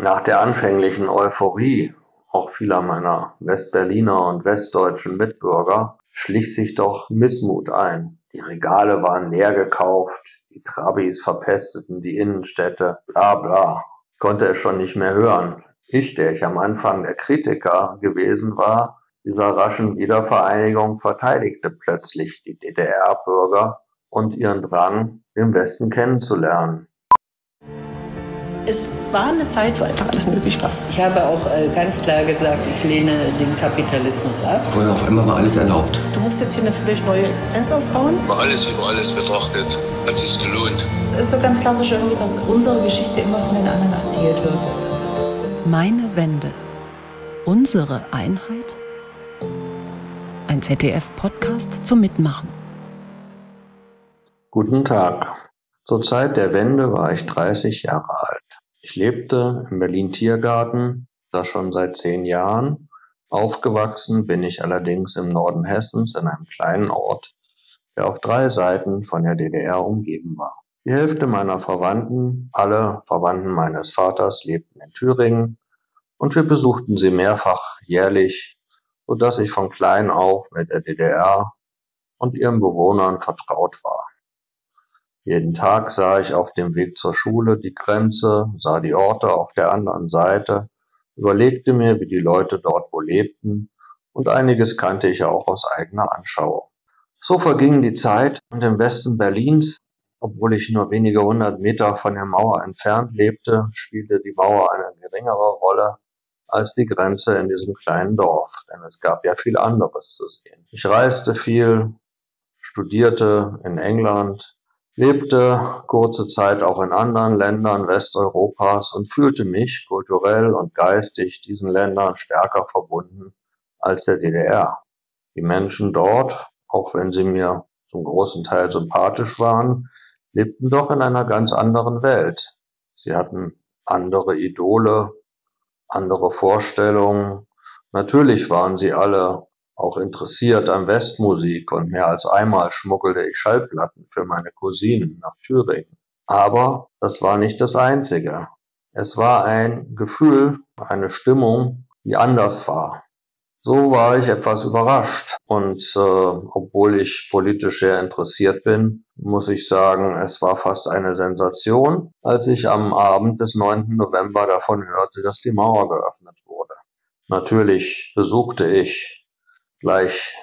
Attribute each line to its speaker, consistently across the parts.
Speaker 1: Nach der anfänglichen Euphorie auch vieler meiner Westberliner und westdeutschen Mitbürger schlich sich doch Missmut ein. Die Regale waren leer gekauft, die Trabis verpesteten die Innenstädte, bla bla. Ich konnte es schon nicht mehr hören. Ich, der ich am Anfang der Kritiker gewesen war, dieser raschen Wiedervereinigung verteidigte plötzlich die DDR-Bürger und ihren Drang, den Westen kennenzulernen.
Speaker 2: Es war eine Zeit, wo einfach alles möglich war.
Speaker 3: Ich habe auch äh, ganz klar gesagt, ich lehne den Kapitalismus ab.
Speaker 4: Vorher auf einmal war alles erlaubt.
Speaker 2: Du musst jetzt hier eine völlig neue Existenz aufbauen.
Speaker 5: Über alles über alles betrachtet, hat sich gelohnt.
Speaker 6: Es ist so ganz klassisch irgendwie, dass unsere Geschichte immer von den anderen erzählt wird.
Speaker 7: Meine Wende. Unsere Einheit? Ein ZDF-Podcast zum Mitmachen.
Speaker 1: Guten Tag. Zur Zeit der Wende war ich 30 Jahre alt. Ich lebte im Berlin Tiergarten, das schon seit zehn Jahren. Aufgewachsen bin ich allerdings im Norden Hessens in einem kleinen Ort, der auf drei Seiten von der DDR umgeben war. Die Hälfte meiner Verwandten, alle Verwandten meines Vaters, lebten in Thüringen und wir besuchten sie mehrfach jährlich, so dass ich von klein auf mit der DDR und ihren Bewohnern vertraut war. Jeden Tag sah ich auf dem Weg zur Schule die Grenze, sah die Orte auf der anderen Seite, überlegte mir, wie die Leute dort wohl lebten, und einiges kannte ich auch aus eigener Anschauung. So verging die Zeit und im Westen Berlins, obwohl ich nur wenige hundert Meter von der Mauer entfernt lebte, spielte die Mauer eine geringere Rolle als die Grenze in diesem kleinen Dorf, denn es gab ja viel anderes zu sehen. Ich reiste viel, studierte in England, lebte kurze Zeit auch in anderen Ländern Westeuropas und fühlte mich kulturell und geistig diesen Ländern stärker verbunden als der DDR. Die Menschen dort, auch wenn sie mir zum großen Teil sympathisch waren, lebten doch in einer ganz anderen Welt. Sie hatten andere Idole, andere Vorstellungen. Natürlich waren sie alle auch interessiert an Westmusik und mehr als einmal schmuggelte ich Schallplatten für meine Cousinen nach Thüringen. Aber das war nicht das Einzige. Es war ein Gefühl, eine Stimmung, die anders war. So war ich etwas überrascht und äh, obwohl ich politisch sehr interessiert bin, muss ich sagen, es war fast eine Sensation, als ich am Abend des 9. November davon hörte, dass die Mauer geöffnet wurde. Natürlich besuchte ich gleich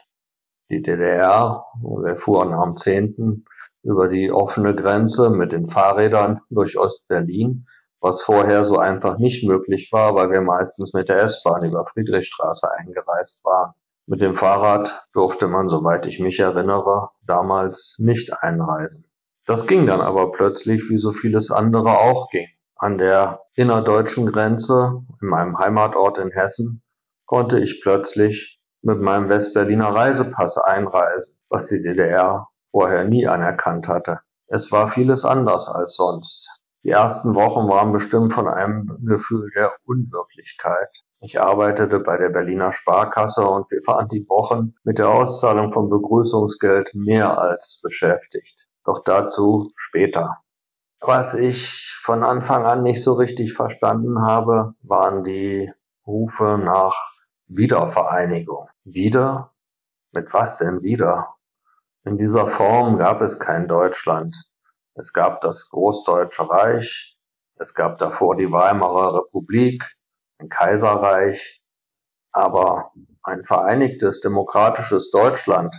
Speaker 1: die DDR. Wir fuhren am 10. über die offene Grenze mit den Fahrrädern durch Ostberlin, was vorher so einfach nicht möglich war, weil wir meistens mit der S-Bahn über Friedrichstraße eingereist waren. Mit dem Fahrrad durfte man, soweit ich mich erinnere, damals nicht einreisen. Das ging dann aber plötzlich, wie so vieles andere auch ging. An der innerdeutschen Grenze, in meinem Heimatort in Hessen, konnte ich plötzlich mit meinem Westberliner Reisepass einreisen, was die DDR vorher nie anerkannt hatte. Es war vieles anders als sonst. Die ersten Wochen waren bestimmt von einem Gefühl der Unwirklichkeit. Ich arbeitete bei der Berliner Sparkasse und wir waren die Wochen mit der Auszahlung von Begrüßungsgeld mehr als beschäftigt. Doch dazu später. Was ich von Anfang an nicht so richtig verstanden habe, waren die Rufe nach Wiedervereinigung. Wieder? Mit was denn wieder? In dieser Form gab es kein Deutschland. Es gab das Großdeutsche Reich, es gab davor die Weimarer Republik, ein Kaiserreich, aber ein vereinigtes demokratisches Deutschland,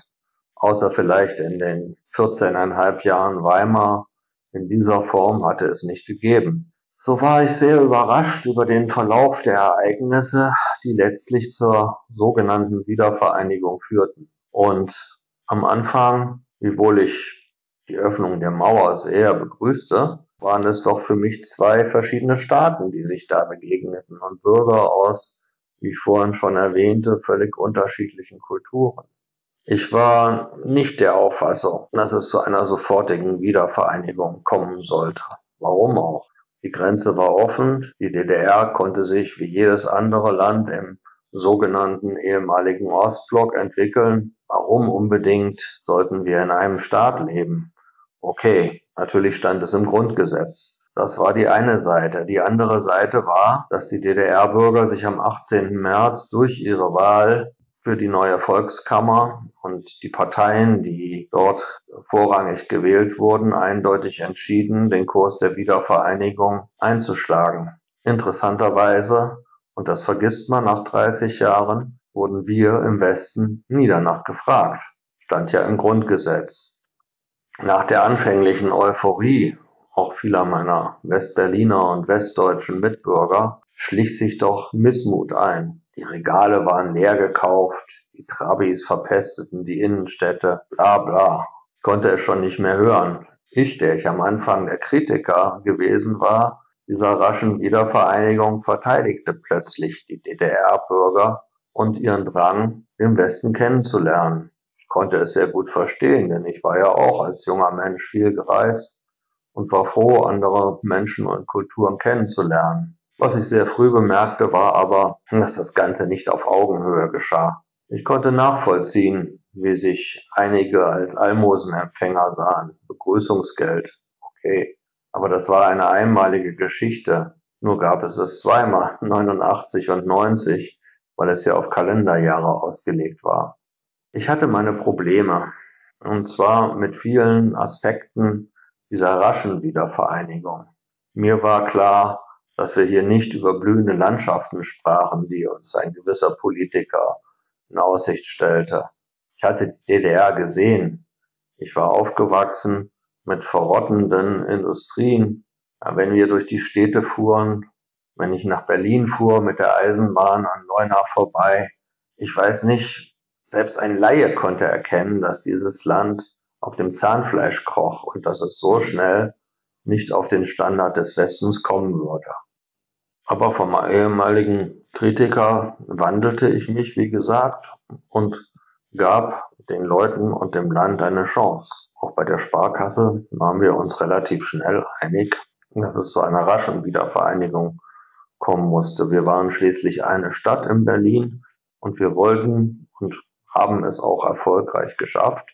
Speaker 1: außer vielleicht in den 14,5 Jahren Weimar, in dieser Form hatte es nicht gegeben. So war ich sehr überrascht über den Verlauf der Ereignisse, die letztlich zur sogenannten Wiedervereinigung führten. Und am Anfang, wiewohl ich die Öffnung der Mauer sehr begrüßte, waren es doch für mich zwei verschiedene Staaten, die sich da begegneten und Bürger aus, wie ich vorhin schon erwähnte, völlig unterschiedlichen Kulturen. Ich war nicht der Auffassung, dass es zu einer sofortigen Wiedervereinigung kommen sollte. Warum auch? Die Grenze war offen. Die DDR konnte sich wie jedes andere Land im sogenannten ehemaligen Ostblock entwickeln. Warum unbedingt sollten wir in einem Staat leben? Okay, natürlich stand es im Grundgesetz. Das war die eine Seite. Die andere Seite war, dass die DDR-Bürger sich am 18. März durch ihre Wahl für die neue Volkskammer und die Parteien, die dort vorrangig gewählt wurden, eindeutig entschieden, den Kurs der Wiedervereinigung einzuschlagen. Interessanterweise, und das vergisst man nach 30 Jahren, wurden wir im Westen nie danach gefragt. Stand ja im Grundgesetz. Nach der anfänglichen Euphorie auch vieler meiner Westberliner und westdeutschen Mitbürger schlich sich doch Missmut ein. Die Regale waren leer gekauft, die Trabis verpesteten die Innenstädte, bla bla. Ich konnte es schon nicht mehr hören. Ich, der ich am Anfang der Kritiker gewesen war, dieser raschen Wiedervereinigung verteidigte plötzlich die DDR-Bürger und ihren Drang, den Westen kennenzulernen. Ich konnte es sehr gut verstehen, denn ich war ja auch als junger Mensch viel gereist und war froh, andere Menschen und Kulturen kennenzulernen. Was ich sehr früh bemerkte, war aber, dass das Ganze nicht auf Augenhöhe geschah. Ich konnte nachvollziehen, wie sich einige als Almosenempfänger sahen. Begrüßungsgeld. Okay. Aber das war eine einmalige Geschichte. Nur gab es es zweimal, 89 und 90, weil es ja auf Kalenderjahre ausgelegt war. Ich hatte meine Probleme. Und zwar mit vielen Aspekten dieser raschen Wiedervereinigung. Mir war klar, dass wir hier nicht über blühende Landschaften sprachen, die uns ein gewisser Politiker in Aussicht stellte. Ich hatte die DDR gesehen. Ich war aufgewachsen mit verrottenden Industrien. Wenn wir durch die Städte fuhren, wenn ich nach Berlin fuhr mit der Eisenbahn an Leuna vorbei, ich weiß nicht, selbst ein Laie konnte erkennen, dass dieses Land auf dem Zahnfleisch kroch und dass es so schnell nicht auf den Standard des Westens kommen würde. Aber vom ehemaligen Kritiker wandelte ich mich, wie gesagt, und gab den Leuten und dem Land eine Chance. Auch bei der Sparkasse waren wir uns relativ schnell einig, dass es zu einer raschen Wiedervereinigung kommen musste. Wir waren schließlich eine Stadt in Berlin und wir wollten und haben es auch erfolgreich geschafft,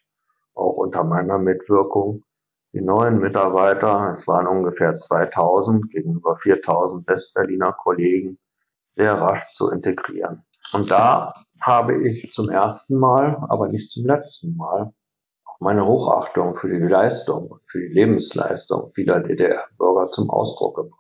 Speaker 1: auch unter meiner Mitwirkung, die neuen Mitarbeiter, es waren ungefähr 2000 gegenüber 4000 Westberliner Kollegen, sehr rasch zu integrieren. Und da habe ich zum ersten Mal, aber nicht zum letzten Mal, meine Hochachtung für die Leistung, für die Lebensleistung vieler DDR-Bürger zum Ausdruck gebracht.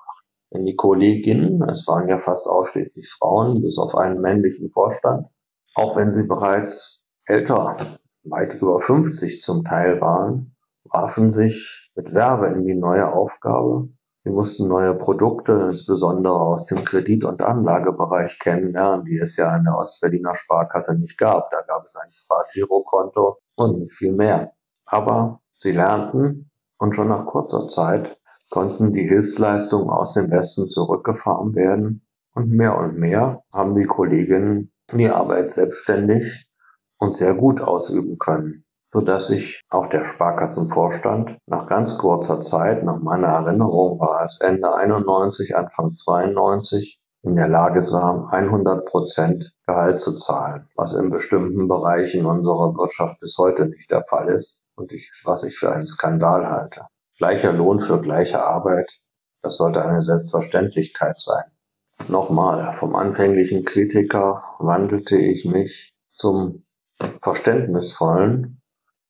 Speaker 1: Denn die Kolleginnen, es waren ja fast ausschließlich Frauen, bis auf einen männlichen Vorstand, auch wenn sie bereits älter weit über 50 zum Teil waren, warfen sich mit Werbe in die neue Aufgabe. Sie mussten neue Produkte, insbesondere aus dem Kredit- und Anlagebereich kennenlernen, die es ja in der Ostberliner Sparkasse nicht gab. Da gab es ein Spargirokonto und viel mehr. Aber sie lernten und schon nach kurzer Zeit konnten die Hilfsleistungen aus dem Westen zurückgefahren werden. Und mehr und mehr haben die Kolleginnen die Arbeit selbstständig und sehr gut ausüben können, so dass sich auch der Sparkassenvorstand nach ganz kurzer Zeit, nach meiner Erinnerung war es Ende 91, Anfang 92, in der Lage sah, 100 Prozent Gehalt zu zahlen, was in bestimmten Bereichen unserer Wirtschaft bis heute nicht der Fall ist und ich, was ich für einen Skandal halte. Gleicher Lohn für gleiche Arbeit, das sollte eine Selbstverständlichkeit sein. Nochmal, vom anfänglichen Kritiker wandelte ich mich zum verständnisvollen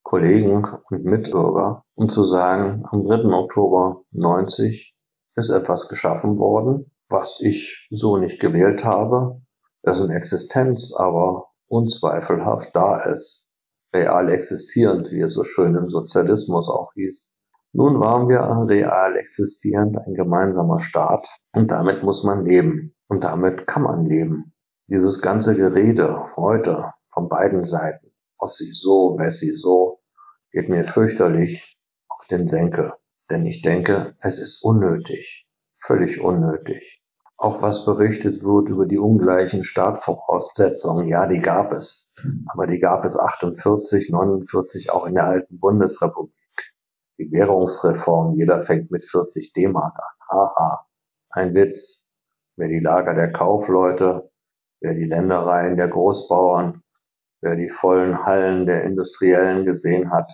Speaker 1: Kollegen und Mitbürger, um zu sagen, am 3. Oktober 90 ist etwas geschaffen worden, was ich so nicht gewählt habe, dessen Existenz aber unzweifelhaft da ist, real existierend, wie es so schön im Sozialismus auch hieß. Nun waren wir real existierend ein gemeinsamer Staat und damit muss man leben und damit kann man leben. Dieses ganze Gerede heute von beiden Seiten. Ossi so, Wessi so, geht mir fürchterlich auf den Senkel. Denn ich denke, es ist unnötig. Völlig unnötig. Auch was berichtet wird über die ungleichen Startvoraussetzungen, ja, die gab es. Aber die gab es 48, 49 auch in der alten Bundesrepublik. Die Währungsreform, jeder fängt mit 40 D-Mark an. Haha. Ein Witz. Wer die Lager der Kaufleute, wer die Ländereien der Großbauern, wer die vollen Hallen der Industriellen gesehen hat.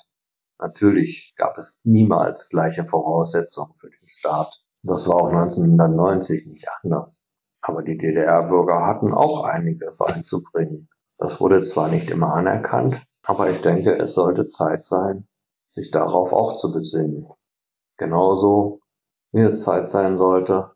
Speaker 1: Natürlich gab es niemals gleiche Voraussetzungen für den Staat Das war auch 1990 nicht anders. Aber die DDR-Bürger hatten auch einiges einzubringen. Das wurde zwar nicht immer anerkannt, aber ich denke, es sollte Zeit sein, sich darauf auch zu besinnen. Genauso wie es Zeit sein sollte,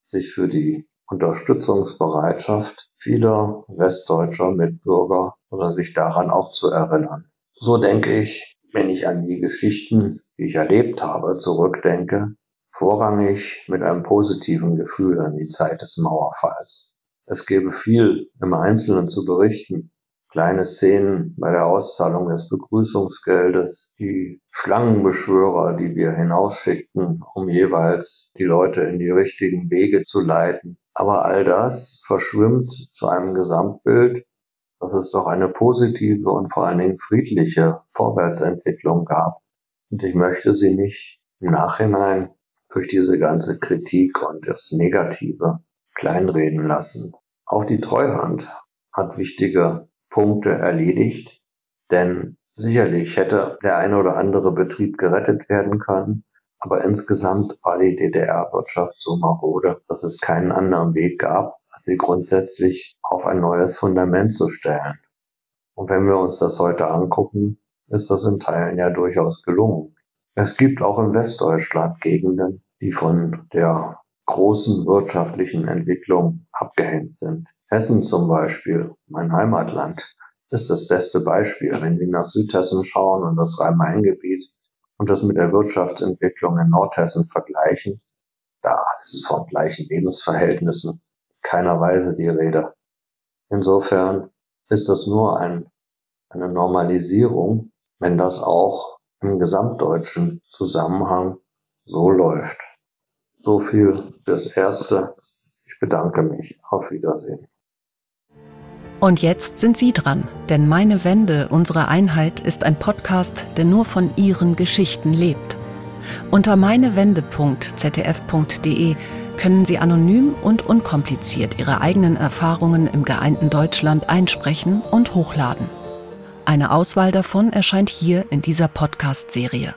Speaker 1: sich für die Unterstützungsbereitschaft vieler westdeutscher Mitbürger oder sich daran auch zu erinnern. So denke ich, wenn ich an die Geschichten, die ich erlebt habe, zurückdenke, vorrangig mit einem positiven Gefühl an die Zeit des Mauerfalls. Es gäbe viel im Einzelnen zu berichten. Kleine Szenen bei der Auszahlung des Begrüßungsgeldes, die Schlangenbeschwörer, die wir hinausschickten, um jeweils die Leute in die richtigen Wege zu leiten. Aber all das verschwimmt zu einem Gesamtbild, dass es doch eine positive und vor allen Dingen friedliche Vorwärtsentwicklung gab. Und ich möchte sie nicht im Nachhinein durch diese ganze Kritik und das Negative kleinreden lassen. Auch die Treuhand hat wichtige Punkte erledigt, denn sicherlich hätte der eine oder andere Betrieb gerettet werden können, aber insgesamt war die DDR-Wirtschaft so marode, dass es keinen anderen Weg gab, als sie grundsätzlich auf ein neues Fundament zu stellen. Und wenn wir uns das heute angucken, ist das in Teilen ja durchaus gelungen. Es gibt auch in Westdeutschland Gegenden, die von der großen wirtschaftlichen Entwicklung abgehängt sind. Hessen zum Beispiel, mein Heimatland, ist das beste Beispiel. Wenn Sie nach Südhessen schauen und das Rhein-Main-Gebiet und das mit der Wirtschaftsentwicklung in Nordhessen vergleichen, da ist von gleichen Lebensverhältnissen keiner Weise die Rede. Insofern ist das nur ein, eine Normalisierung, wenn das auch im gesamtdeutschen Zusammenhang so läuft. So viel fürs Erste. Ich bedanke mich. Auf Wiedersehen.
Speaker 7: Und jetzt sind Sie dran, denn Meine Wende, unsere Einheit ist ein Podcast, der nur von Ihren Geschichten lebt. Unter meinewende.zdf.de können Sie anonym und unkompliziert Ihre eigenen Erfahrungen im geeinten Deutschland einsprechen und hochladen. Eine Auswahl davon erscheint hier in dieser Podcast-Serie.